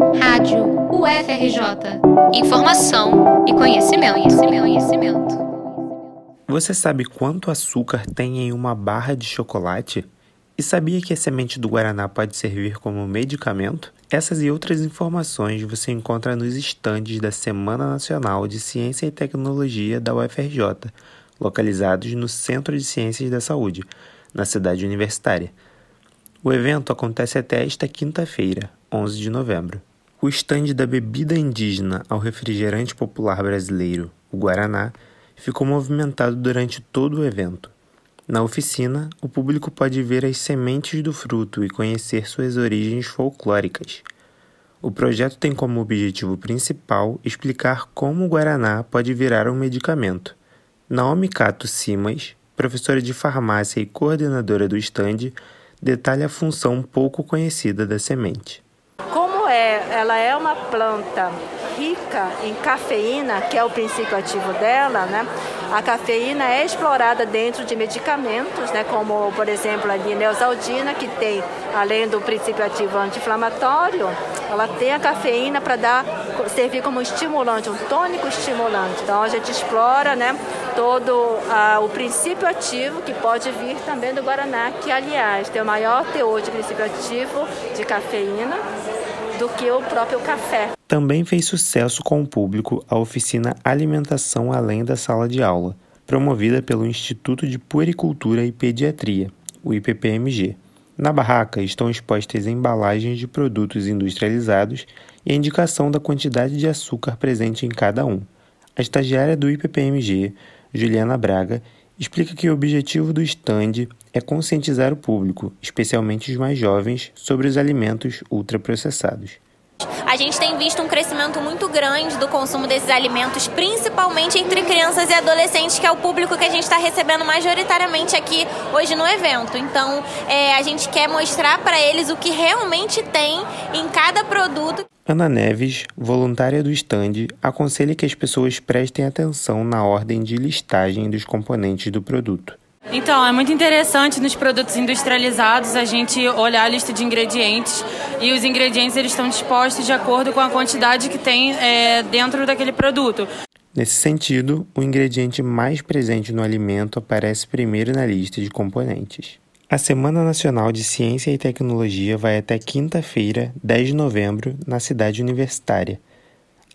Rádio UFRJ. Informação e conhecimento, conhecimento, conhecimento. Você sabe quanto açúcar tem em uma barra de chocolate? E sabia que a semente do guaraná pode servir como medicamento? Essas e outras informações você encontra nos estandes da Semana Nacional de Ciência e Tecnologia da UFRJ, localizados no Centro de Ciências da Saúde, na cidade universitária. O evento acontece até esta quinta-feira, 11 de novembro. O estande da bebida indígena ao refrigerante popular brasileiro, o Guaraná, ficou movimentado durante todo o evento. Na oficina, o público pode ver as sementes do fruto e conhecer suas origens folclóricas. O projeto tem como objetivo principal explicar como o guaraná pode virar um medicamento. Naomi Cato Simas, professora de farmácia e coordenadora do estande, detalha a função pouco conhecida da semente. É, ela é uma planta rica em cafeína, que é o princípio ativo dela, né? A cafeína é explorada dentro de medicamentos, né, como por exemplo a neosaldina, que tem, além do princípio ativo anti-inflamatório, ela tem a cafeína para dar servir como estimulante, um tônico estimulante. Então a gente explora, né, todo o princípio ativo que pode vir também do guaraná, que aliás tem o maior teor de princípio ativo de cafeína do que o próprio café. Também fez sucesso com o público a oficina Alimentação Além da Sala de Aula, promovida pelo Instituto de Puericultura e Pediatria, o IPPMG. Na barraca estão expostas embalagens de produtos industrializados e a indicação da quantidade de açúcar presente em cada um. A estagiária do IPPMG, Juliana Braga, explica que o objetivo do stand é conscientizar o público, especialmente os mais jovens, sobre os alimentos ultraprocessados a gente tem visto um crescimento muito grande do consumo desses alimentos, principalmente entre crianças e adolescentes, que é o público que a gente está recebendo majoritariamente aqui hoje no evento. Então, é, a gente quer mostrar para eles o que realmente tem em cada produto. Ana Neves, voluntária do stand, aconselha que as pessoas prestem atenção na ordem de listagem dos componentes do produto. Então, é muito interessante nos produtos industrializados a gente olhar a lista de ingredientes e os ingredientes eles estão dispostos de acordo com a quantidade que tem é, dentro daquele produto. Nesse sentido, o ingrediente mais presente no alimento aparece primeiro na lista de componentes. A Semana Nacional de Ciência e Tecnologia vai até quinta-feira, 10 de novembro, na cidade universitária.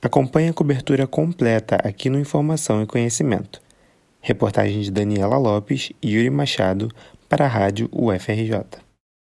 Acompanhe a cobertura completa aqui no Informação e Conhecimento. Reportagem de Daniela Lopes e Yuri Machado para a Rádio UFRJ.